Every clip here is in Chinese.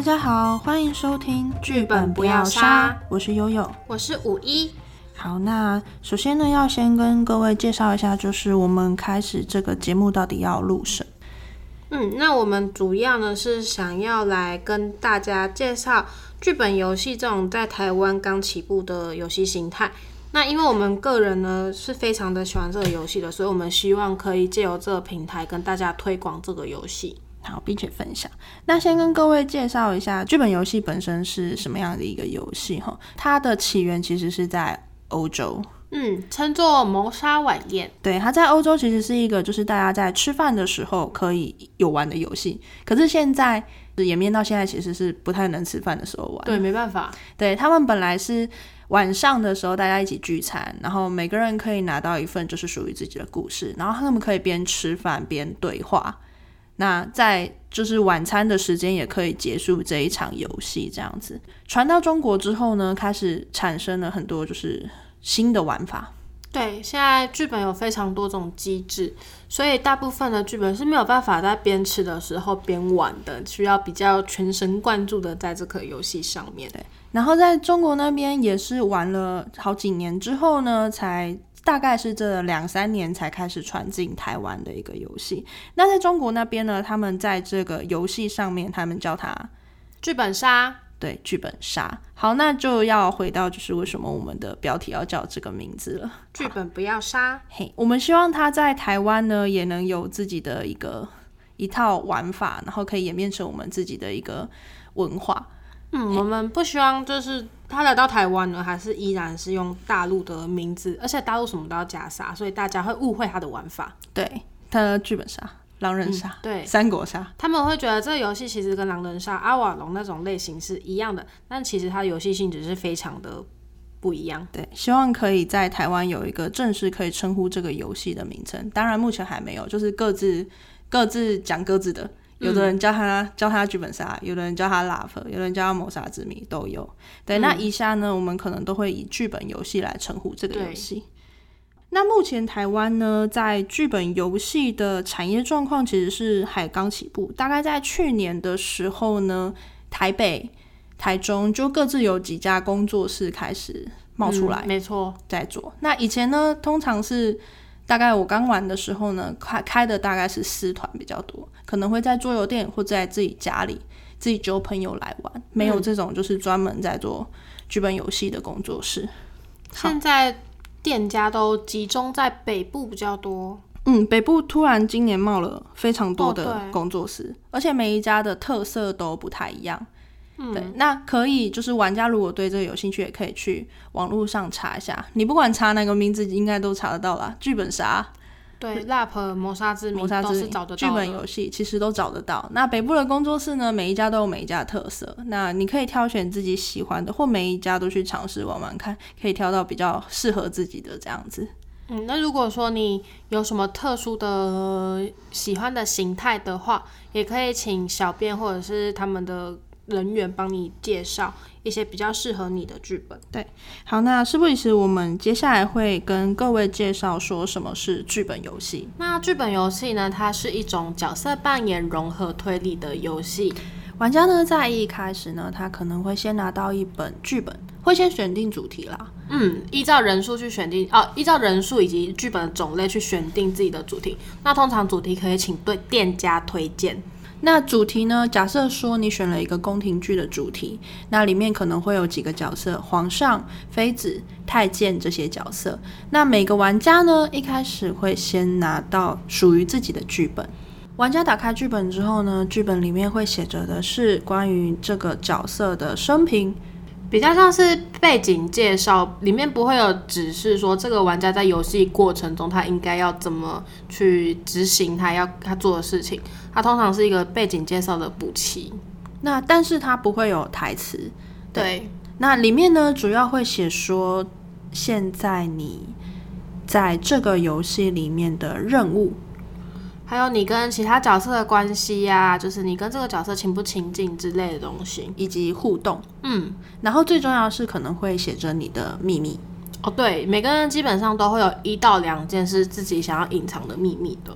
大家好，欢迎收听剧本不要杀，我是悠悠，我是五一。好，那首先呢，要先跟各位介绍一下，就是我们开始这个节目到底要录什么？嗯，那我们主要呢是想要来跟大家介绍剧本游戏这种在台湾刚起步的游戏形态。那因为我们个人呢是非常的喜欢这个游戏的，所以我们希望可以借由这个平台跟大家推广这个游戏。好，并且分享。那先跟各位介绍一下剧本游戏本身是什么样的一个游戏哈。它的起源其实是在欧洲，嗯，称作谋杀晚宴。对，它在欧洲其实是一个就是大家在吃饭的时候可以有玩的游戏。可是现在演变到现在，其实是不太能吃饭的时候玩。对，没办法。对他们本来是晚上的时候大家一起聚餐，然后每个人可以拿到一份就是属于自己的故事，然后他们可以边吃饭边对话。那在就是晚餐的时间也可以结束这一场游戏，这样子传到中国之后呢，开始产生了很多就是新的玩法。对，现在剧本有非常多种机制，所以大部分的剧本是没有办法在边吃的时候边玩的，需要比较全神贯注的在这个游戏上面。对，然后在中国那边也是玩了好几年之后呢，才。大概是这两三年才开始传进台湾的一个游戏。那在中国那边呢，他们在这个游戏上面，他们叫它剧本杀。对，剧本杀。好，那就要回到就是为什么我们的标题要叫这个名字了。剧本不要杀。嘿，我们希望它在台湾呢也能有自己的一个一套玩法，然后可以演变成我们自己的一个文化。嗯，我们不希望就是他来到台湾呢，还是依然是用大陆的名字，而且大陆什么都要加杀，所以大家会误会他的玩法。对，他的剧本杀、狼人杀、对三国杀，他们会觉得这个游戏其实跟狼人杀、阿瓦隆那种类型是一样的，但其实它的游戏性质是非常的不一样。对，希望可以在台湾有一个正式可以称呼这个游戏的名称，当然目前还没有，就是各自各自讲各自的。有的人叫他叫他剧本杀，有的人叫他 love，有的人叫他谋杀之谜，都有。对，那以下呢，我们可能都会以剧本游戏来称呼这个游戏。那目前台湾呢，在剧本游戏的产业状况其实是还刚起步，大概在去年的时候呢，台北、台中就各自有几家工作室开始冒出来，没错，在做。那以前呢，通常是。大概我刚玩的时候呢，开开的大概是私团比较多，可能会在桌游店或在自己家里自己揪朋友来玩，没有这种就是专门在做剧本游戏的工作室。现在店家都集中在北部比较多，嗯，北部突然今年冒了非常多的工作室，而且每一家的特色都不太一样。对，那可以，就是玩家如果对这个有兴趣，也可以去网络上查一下。你不管查哪个名字，应该都查得到啦。剧本杀，对，lap 谋杀之谜都是找得到。剧本游戏其实都找得到。那北部的工作室呢，每一家都有每一家的特色。那你可以挑选自己喜欢的，或每一家都去尝试玩玩看，可以挑到比较适合自己的这样子。嗯，那如果说你有什么特殊的喜欢的形态的话，也可以请小编或者是他们的。人员帮你介绍一些比较适合你的剧本。对，好，那事不宜迟我们接下来会跟各位介绍说什么是剧本游戏？那剧本游戏呢，它是一种角色扮演融合推理的游戏。玩家呢，在一开始呢，他可能会先拿到一本剧本，会先选定主题啦。嗯，依照人数去选定哦，依照人数以及剧本的种类去选定自己的主题。那通常主题可以请对店家推荐。那主题呢？假设说你选了一个宫廷剧的主题，那里面可能会有几个角色：皇上、妃子、太监这些角色。那每个玩家呢，一开始会先拿到属于自己的剧本。玩家打开剧本之后呢，剧本里面会写着的是关于这个角色的生平。比较像是背景介绍，里面不会有指示说这个玩家在游戏过程中他应该要怎么去执行他要他做的事情。它通常是一个背景介绍的补齐，那但是它不会有台词。对，那里面呢主要会写说现在你在这个游戏里面的任务。还有你跟其他角色的关系呀，就是你跟这个角色亲不亲近之类的东西，以及互动。嗯，然后最重要是可能会写着你的秘密。哦，对，每个人基本上都会有一到两件是自己想要隐藏的秘密的。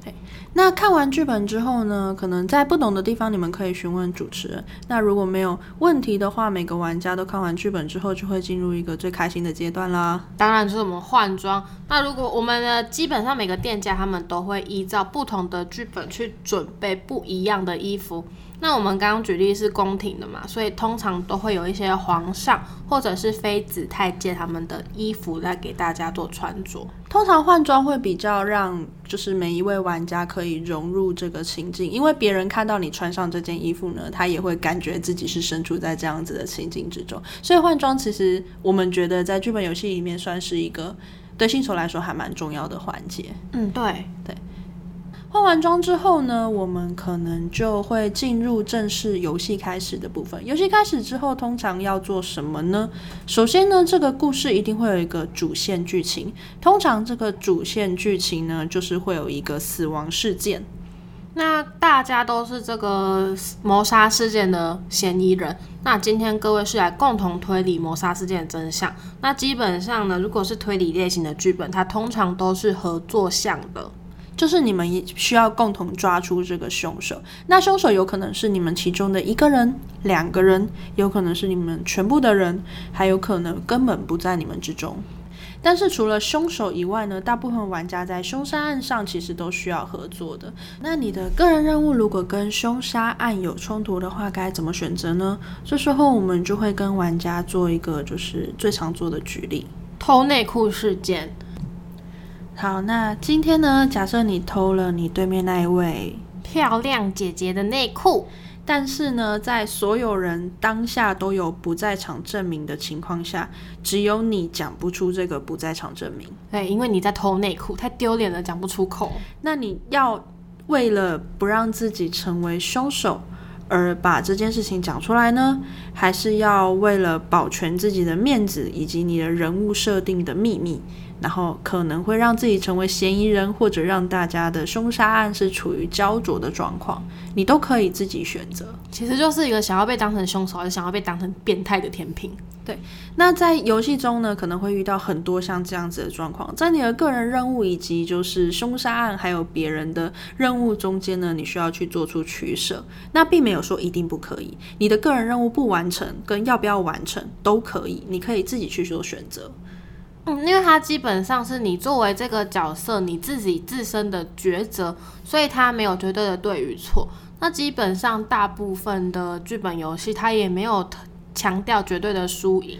那看完剧本之后呢，可能在不懂的地方，你们可以询问主持人。那如果没有问题的话，每个玩家都看完剧本之后，就会进入一个最开心的阶段啦。当然就是我们换装。那如果我们的基本上每个店家他们都会依照不同的剧本去准备不一样的衣服。那我们刚刚举例是宫廷的嘛，所以通常都会有一些皇上或者是妃子、太监他们的衣服来给大家做穿着。通常换装会比较让就是每一位玩家可以融入这个情境，因为别人看到你穿上这件衣服呢，他也会感觉自己是身处在这样子的情境之中。所以换装其实我们觉得在剧本游戏里面算是一个对新手来说还蛮重要的环节。嗯，对对。化完妆之后呢，我们可能就会进入正式游戏开始的部分。游戏开始之后，通常要做什么呢？首先呢，这个故事一定会有一个主线剧情。通常这个主线剧情呢，就是会有一个死亡事件。那大家都是这个谋杀事件的嫌疑人。那今天各位是来共同推理谋杀事件的真相。那基本上呢，如果是推理类型的剧本，它通常都是合作向的。就是你们需要共同抓出这个凶手。那凶手有可能是你们其中的一个人、两个人，有可能是你们全部的人，还有可能根本不在你们之中。但是除了凶手以外呢，大部分玩家在凶杀案上其实都需要合作的。那你的个人任务如果跟凶杀案有冲突的话，该怎么选择呢？这时候我们就会跟玩家做一个就是最常做的举例：偷内裤事件。好，那今天呢？假设你偷了你对面那一位漂亮姐姐的内裤，但是呢，在所有人当下都有不在场证明的情况下，只有你讲不出这个不在场证明。对，因为你在偷内裤，太丢脸了，讲不出口。那你要为了不让自己成为凶手而把这件事情讲出来呢，还是要为了保全自己的面子以及你的人物设定的秘密？然后可能会让自己成为嫌疑人，或者让大家的凶杀案是处于焦灼的状况，你都可以自己选择。其实就是一个想要被当成凶手，还是想要被当成变态的甜品。对，那在游戏中呢，可能会遇到很多像这样子的状况，在你的个人任务以及就是凶杀案还有别人的任务中间呢，你需要去做出取舍。那并没有说一定不可以，你的个人任务不完成跟要不要完成都可以，你可以自己去做选择。嗯，因为它基本上是你作为这个角色你自己自身的抉择，所以它没有绝对的对与错。那基本上大部分的剧本游戏，它也没有强调绝对的输赢。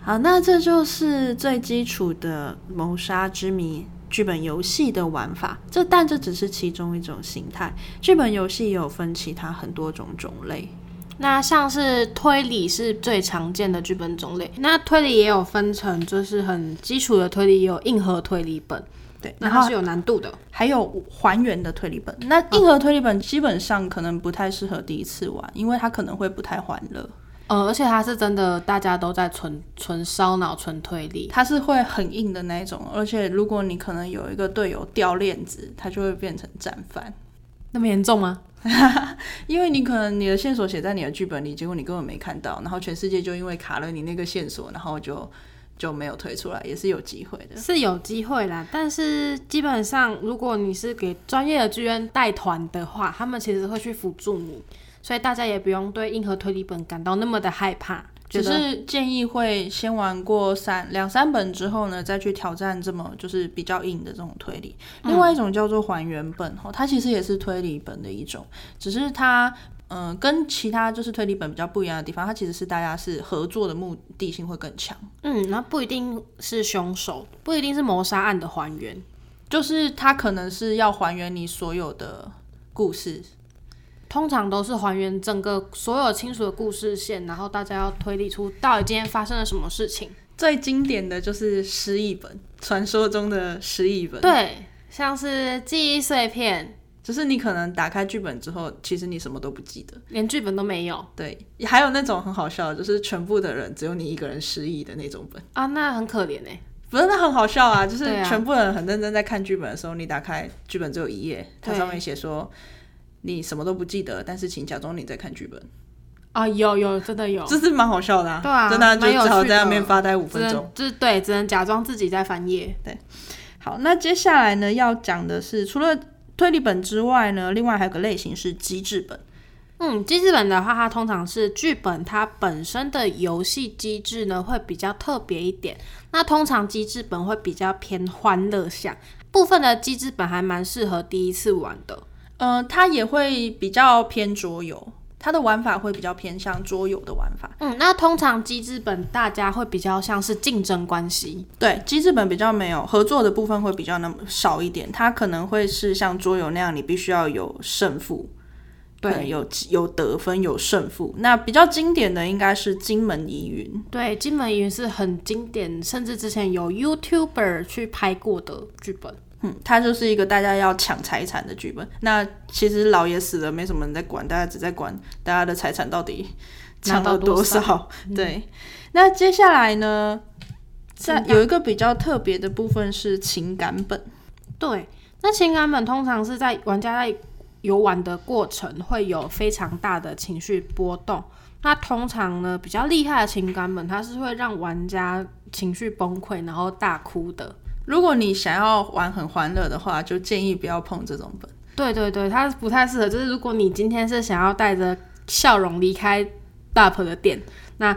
好，那这就是最基础的谋杀之谜剧本游戏的玩法。这但这只是其中一种形态，剧本游戏也有分其他很多种种类。那像是推理是最常见的剧本种类，那推理也有分成，就是很基础的推理，也有硬核推理本，对，那它是有难度的，还有还原的推理本。那硬核推理本基本上可能不太适合第一次玩，因为它可能会不太欢乐，呃，而且它是真的大家都在纯纯烧脑、纯推理，它是会很硬的那种，而且如果你可能有一个队友掉链子，它就会变成战犯，那么严重吗？因为你可能你的线索写在你的剧本里，结果你根本没看到，然后全世界就因为卡了你那个线索，然后就就没有推出来，也是有机会的，是有机会啦。但是基本上，如果你是给专业的剧院带团的话，他们其实会去辅助你，所以大家也不用对硬核推理本感到那么的害怕。只是建议会先玩过三两三本之后呢，再去挑战这么就是比较硬的这种推理。另外一种叫做还原本哦，它其实也是推理本的一种，只是它嗯跟其他就是推理本比较不一样的地方，它其实是大家是合作的目的性会更强。嗯，那不一定是凶手，不一定是谋杀案的还原，就是它可能是要还原你所有的故事。通常都是还原整个所有亲属的故事线，然后大家要推理出到底今天发生了什么事情。最经典的就是失忆本，传说中的失忆本。对，像是记忆碎片，就是你可能打开剧本之后，其实你什么都不记得，连剧本都没有。对，还有那种很好笑的，就是全部的人只有你一个人失忆的那种本啊，那很可怜哎。不是，那很好笑啊，就是全部人很认真在看剧本的时候，你打开剧本只有一页，它上面写说。你什么都不记得，但是请假装你在看剧本。啊，有有真的有，这是蛮好笑的、啊，对啊真的啊就只好在那边发呆五分钟。就是对，只能假装自己在翻页。对好，那接下来呢，要讲的是除了推理本之外呢，另外还有个类型是机制本。嗯，机制本的话，它通常是剧本它本身的游戏机制呢会比较特别一点。那通常机制本会比较偏欢乐向，部分的机制本还蛮适合第一次玩的。呃，它也会比较偏桌游，它的玩法会比较偏向桌游的玩法。嗯，那通常机制本大家会比较像是竞争关系。对，机制本比较没有合作的部分会比较那么少一点，它可能会是像桌游那样，你必须要有胜负，对有有得分有胜负。那比较经典的应该是金门疑云，对，金门疑云是很经典，甚至之前有 YouTuber 去拍过的剧本。嗯，它就是一个大家要抢财产的剧本。那其实老爷死了，没什么人在管，大家只在管大家的财产到底抢到多少。对，那接下来呢，在有一个比较特别的部分是情感本。对，那情感本通常是在玩家在游玩的过程会有非常大的情绪波动。那通常呢，比较厉害的情感本，它是会让玩家情绪崩溃，然后大哭的。如果你想要玩很欢乐的话，就建议不要碰这种本。对对对，它不太适合。就是如果你今天是想要带着笑容离开 DUP 的店，那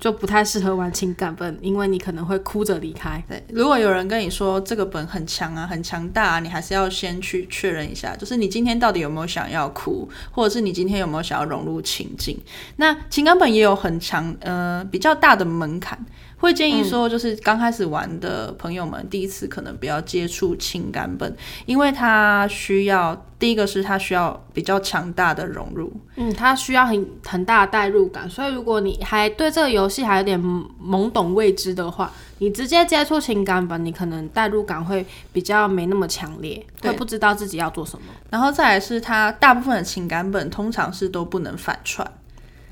就不太适合玩情感本，因为你可能会哭着离开。对，如果有人跟你说这个本很强啊，很强大、啊，你还是要先去确认一下，就是你今天到底有没有想要哭，或者是你今天有没有想要融入情境。那情感本也有很强，呃，比较大的门槛，会建议说，就是刚开始玩的朋友们，第一次可能不要接触情感本，因为它需要第一个是它需要比较强大的融入，嗯，它需要很很大的代入感，所以如果你还对这个游戏还有点懵懂未知的话，你直接接触情感本，你可能代入感会比较没那么强烈，会不知道自己要做什么。然后再来是它大部分的情感本通常是都不能反串。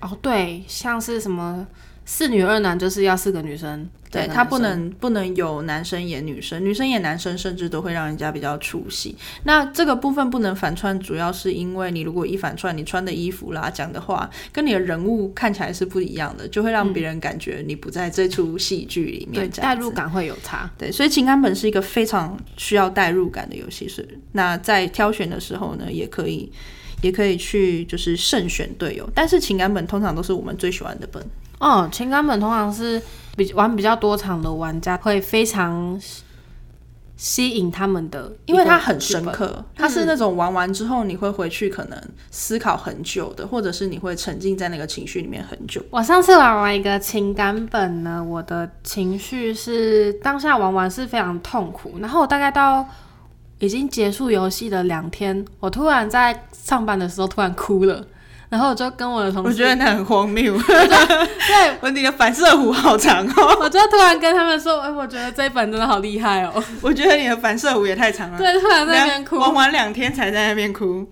哦，对，像是什么四女二男，就是要四个女生，对，他不能不能有男生演女生，女生演男生，甚至都会让人家比较出戏。那这个部分不能反串，主要是因为你如果一反串，你穿的衣服啦、讲的话，跟你的人物看起来是不一样的，就会让别人感觉你不在这出戏剧里面。代入感会有差。对，所以情感本是一个非常需要代入感的游戏，是那在挑选的时候呢，也可以也可以去就是慎选队友，但是情感本通常都是我们最喜欢的本。哦，情感本通常是比玩比较多场的玩家会非常吸引他们的，因为它很深。刻，它是那种玩完之后你会回去可能思考很久的，或者是你会沉浸在那个情绪里面很久。我上次玩完一个情感本呢，我的情绪是当下玩完是非常痛苦，然后我大概到已经结束游戏的两天，我突然在上班的时候突然哭了，然后我就跟我的同事，我觉得那很荒谬，对，我你的反射弧好长哦，我就突然跟他们说，哎、我觉得这一本真的好厉害哦，我觉得你的反射弧也太长了。对，突然在那边哭。玩完两天才在那边哭。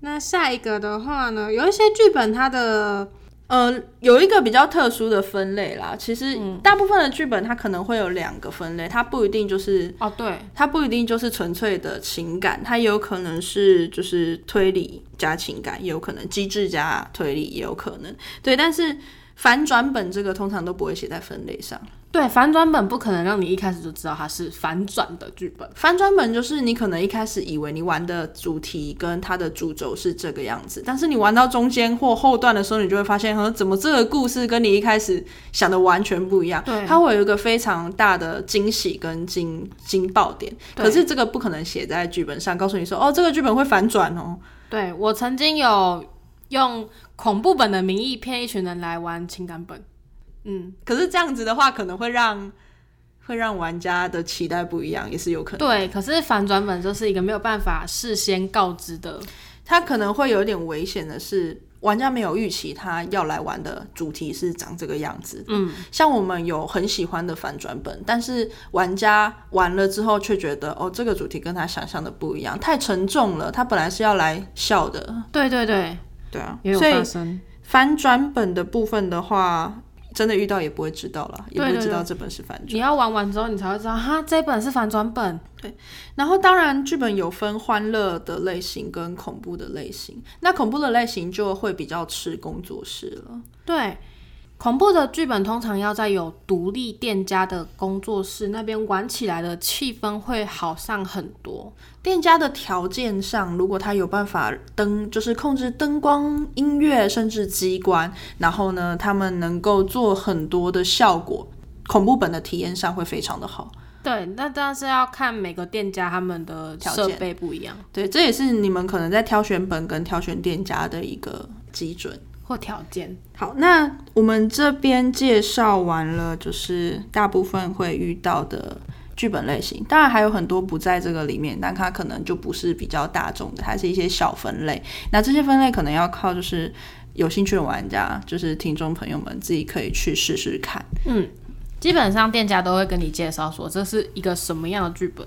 那下一个的话呢，有一些剧本它的呃，有一个比较特殊的分类啦。其实嗯大部分的剧本它可能会有两个分类，它不一定就是哦，对，它不一定就是纯粹的情感，它也有可能是就是推理加情感，也有可能机制加推理，也有可能对。但是反转本这个通常都不会写在分类上。对，反转本不可能让你一开始就知道它是反转的剧本。反转本就是你可能一开始以为你玩的主题跟它的主轴是这个样子，但是你玩到中间或后段的时候，你就会发现，呵，怎么这个故事跟你一开始想的完全不一样？对它会有一个非常大的惊喜跟惊惊爆点。对可是这个不可能写在剧本上，告诉你说，哦，这个剧本会反转哦。对我曾经有用恐怖本的名义骗一群人来玩情感本，嗯，可是这样子的话，可能会让会让玩家的期待不一样，也是有可能。对。可是反转本就是一个没有办法事先告知的，它可能会有点危险的是，玩家没有预期他要来玩的主题是长这个样子。嗯，像我们有很喜欢的反转本，但是玩家玩了之后却觉得，哦，这个主题跟他想象的不一样，太沉重了。他本来是要来笑的，对对对，对啊，也有所以发生。反转本的部分的话，真的遇到也不会知道了，也不会知道这本是反转。你要玩完之后，你才会知道哈，这本是反转本。对然后当然剧本有分欢乐的类型跟恐怖的类型，那恐怖的类型就会比较吃工作室了。对，恐怖的剧本通常要在有独立店家的工作室那边玩起来的气氛会好上很多。店家的条件上，如果他有办法灯，就是控制灯光、音乐，甚至机关，然后呢，他们能够做很多的效果，恐怖本的体验上会非常的好。对，那但是要看每个店家他们的设备不一样。对，这也是你们可能在挑选本跟挑选店家的一个基准或条件。好，那我们这边介绍完了，就是大部分会遇到的剧本类型，当然还有很多不在这个里面，但它可能就不是比较大众的，它是一些小分类。那这些分类可能要靠就是有兴趣的玩家，就是听众朋友们自己可以去试试看。嗯。基本上店家都会跟你介绍说这是一个什么样的剧本。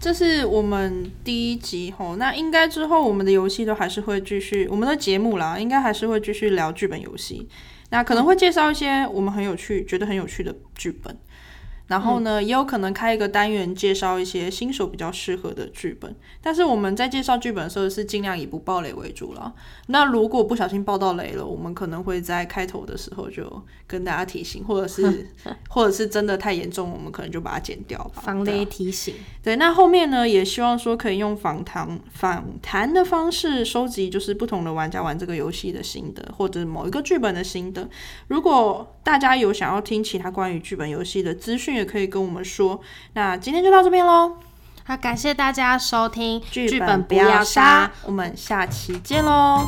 这是我们第一集吼，那应该之后我们的游戏都还是会继续，我们的节目啦，应该还是会继续聊剧本游戏。那可能会介绍一些我们很有趣、觉得很有趣的剧本。然后呢，也有可能开一个单元介绍一些新手比较适合的剧本，但是我们在介绍剧本的时候是尽量以不爆雷为主了。那如果不小心爆到雷了，我们可能会在开头的时候就跟大家提醒，或者是 或者是真的太严重，我们可能就把它剪掉吧。防雷提醒。对，那后面呢，也希望说可以用访谈访谈的方式收集，就是不同的玩家玩这个游戏的心得，或者某一个剧本的心得。如果大家有想要听其他关于剧本游戏的资讯，也可以跟我们说。那今天就到这边喽。好，感谢大家收听剧本不要杀，我们下期见喽。